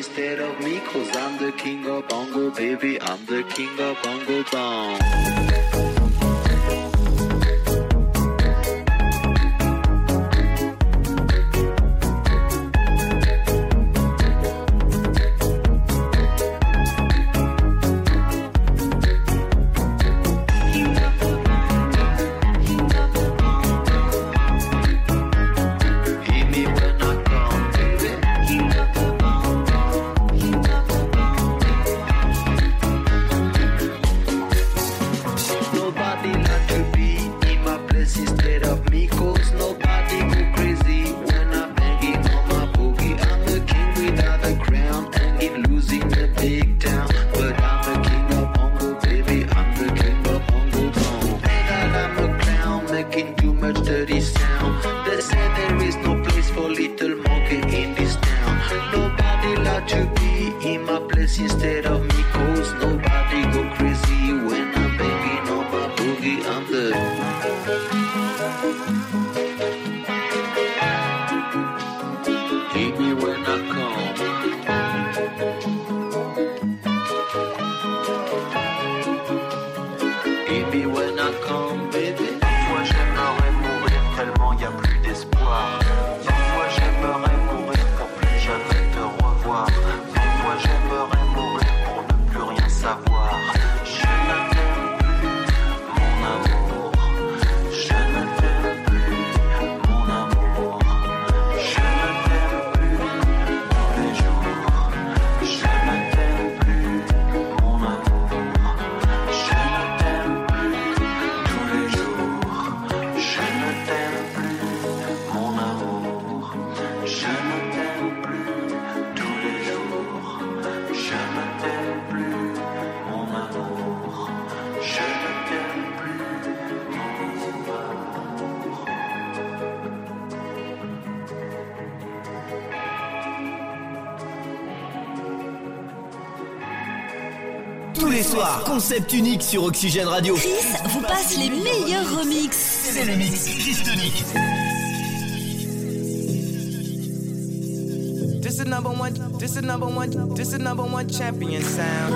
instead of me, cause I'm the king of bongo, baby, I'm the king of bongo bong. Baby, when I come, baby, les soirs, concept unique sur Oxygène Radio. Chris vous passe les meilleurs remixes. C'est le mix Chris Tonic. This is number one, this is number one, this is number one champion sound.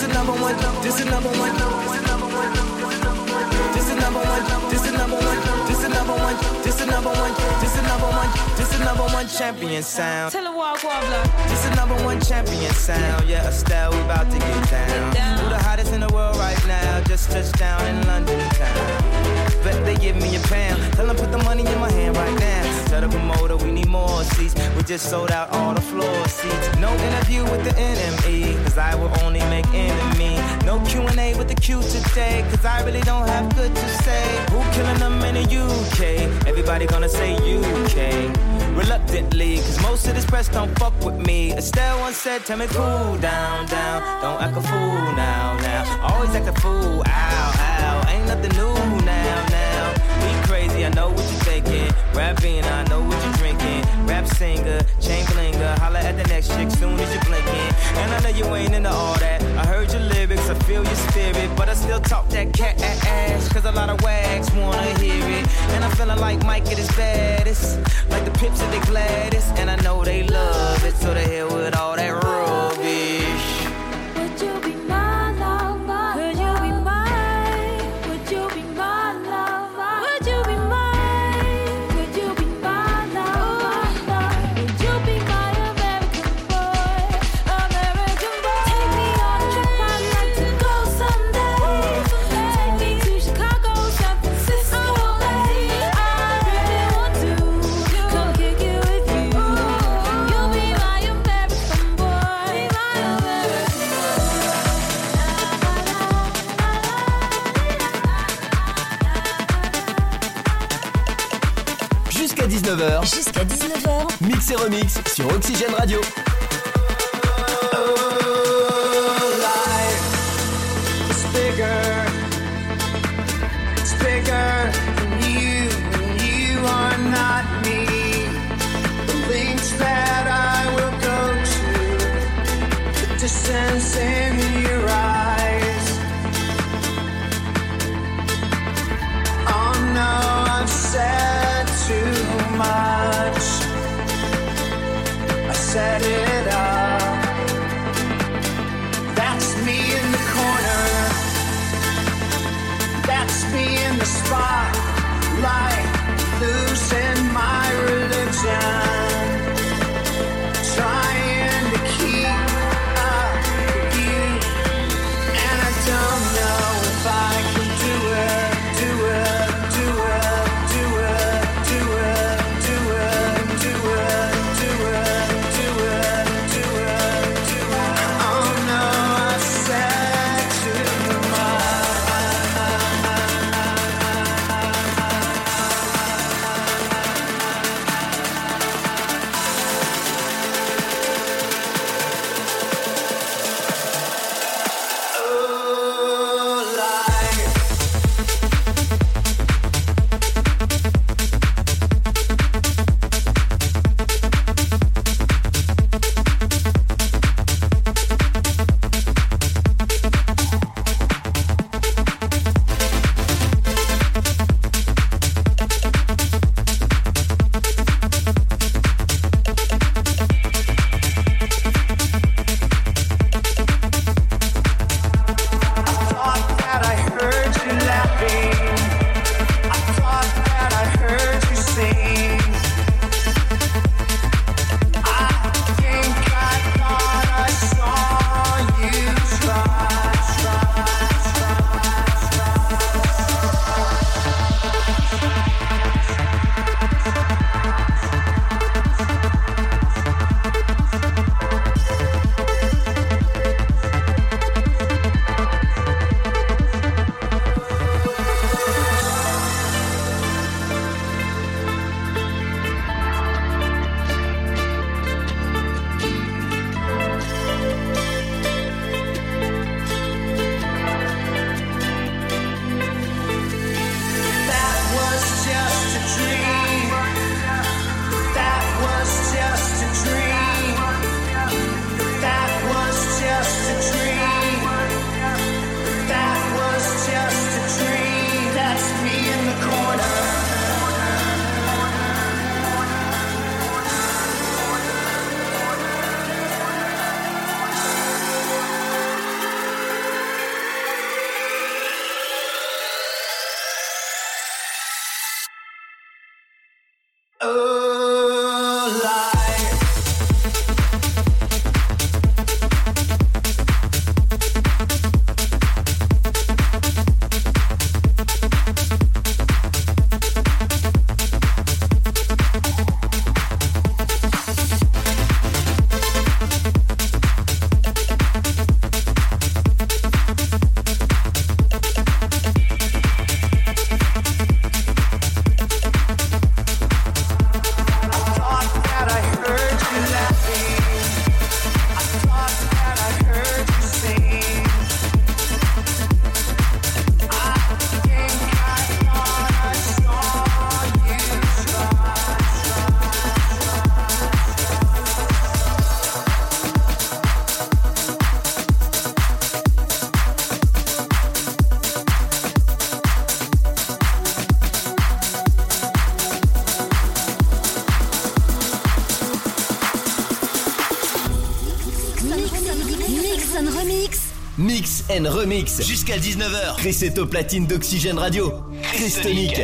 This number one. This is number one. This is number one. This is number one. This is number one. This is number one. This is number one. This is number one champion sound. Tell her walk wobbler. This another one champion sound. Yeah, Estelle, we about to get down. Who the hottest in the world right now? Just touched down in London town. Bet they give me a pound. Tell them put the money in my hand right now. Tell the promoter we need more seats. We just sold out all the floor seats. No interview with the NME, cause I will only make enemy. No Q&A with the Q today, cause I really don't have good to say. Who killing them in the UK? Everybody gonna say UK. Reluctantly, cause most of this press don't fuck with me. Estelle once said, tell me cool down, down. Don't act a fool now, now. Always act a fool, Rapping, I know what you're drinking. Rap singer, chain blinger. Holla at the next chick soon as you're blinking. And I know you ain't into all that. I heard your lyrics, I feel your spirit. But I still talk that cat ass. Cause a lot of wags wanna hear it. And I'm feeling like Mike at his baddest. Like the pips at the gladdest. And I know they love it. So they hell with all that rubbish. ses remixes sur Oxygène Radio. Remix. Mix and Remix. Jusqu'à 19h. Chris au platine d'Oxygène Radio. Christonique.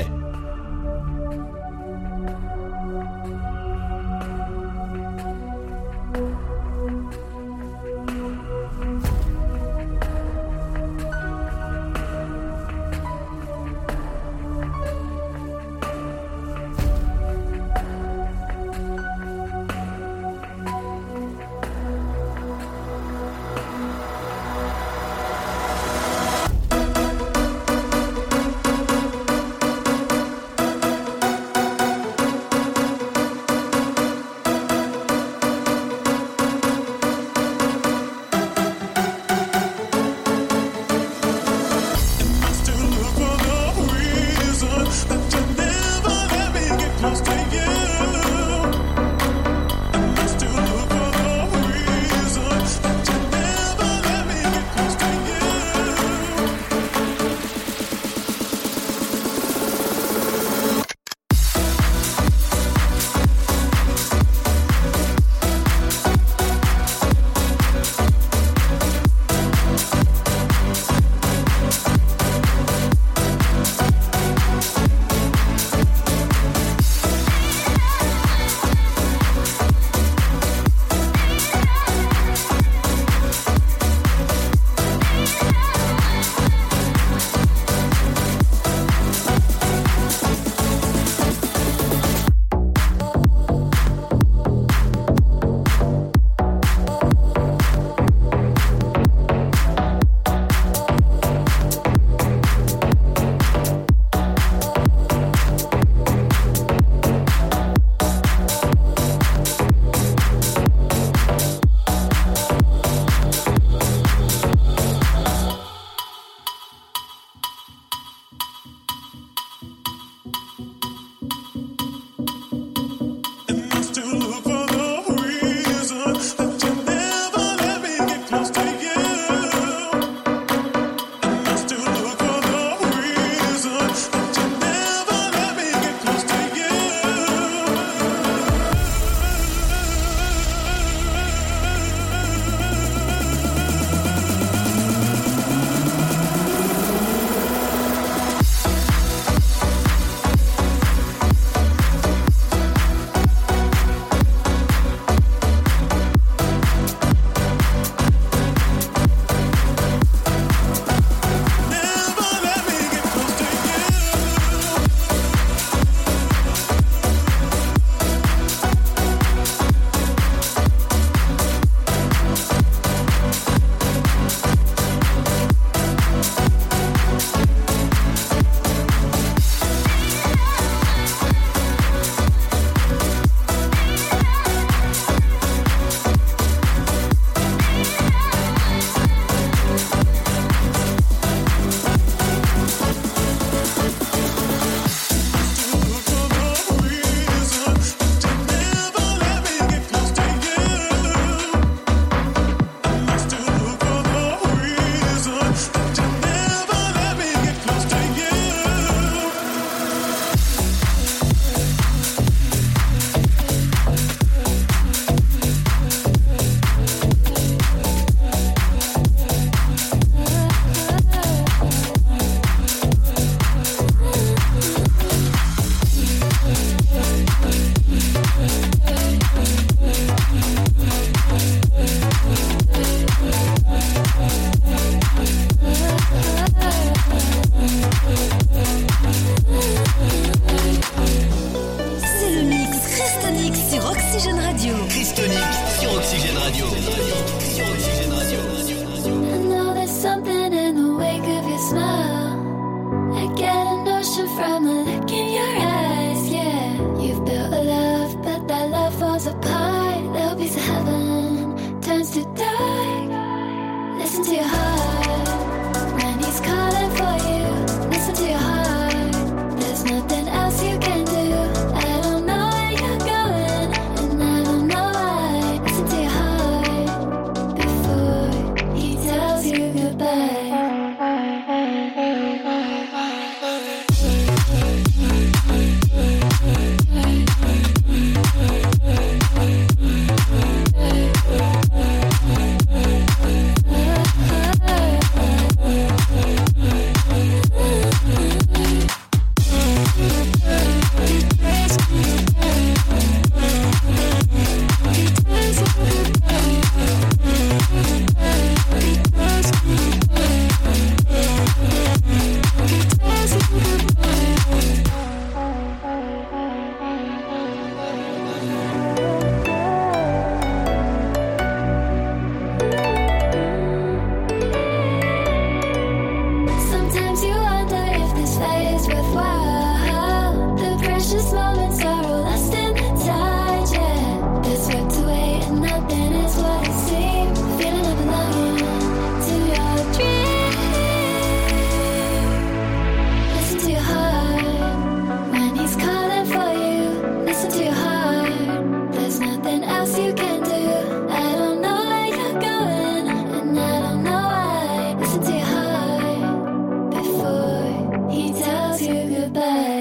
goodbye.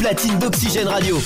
platine d'Oxygène Radio.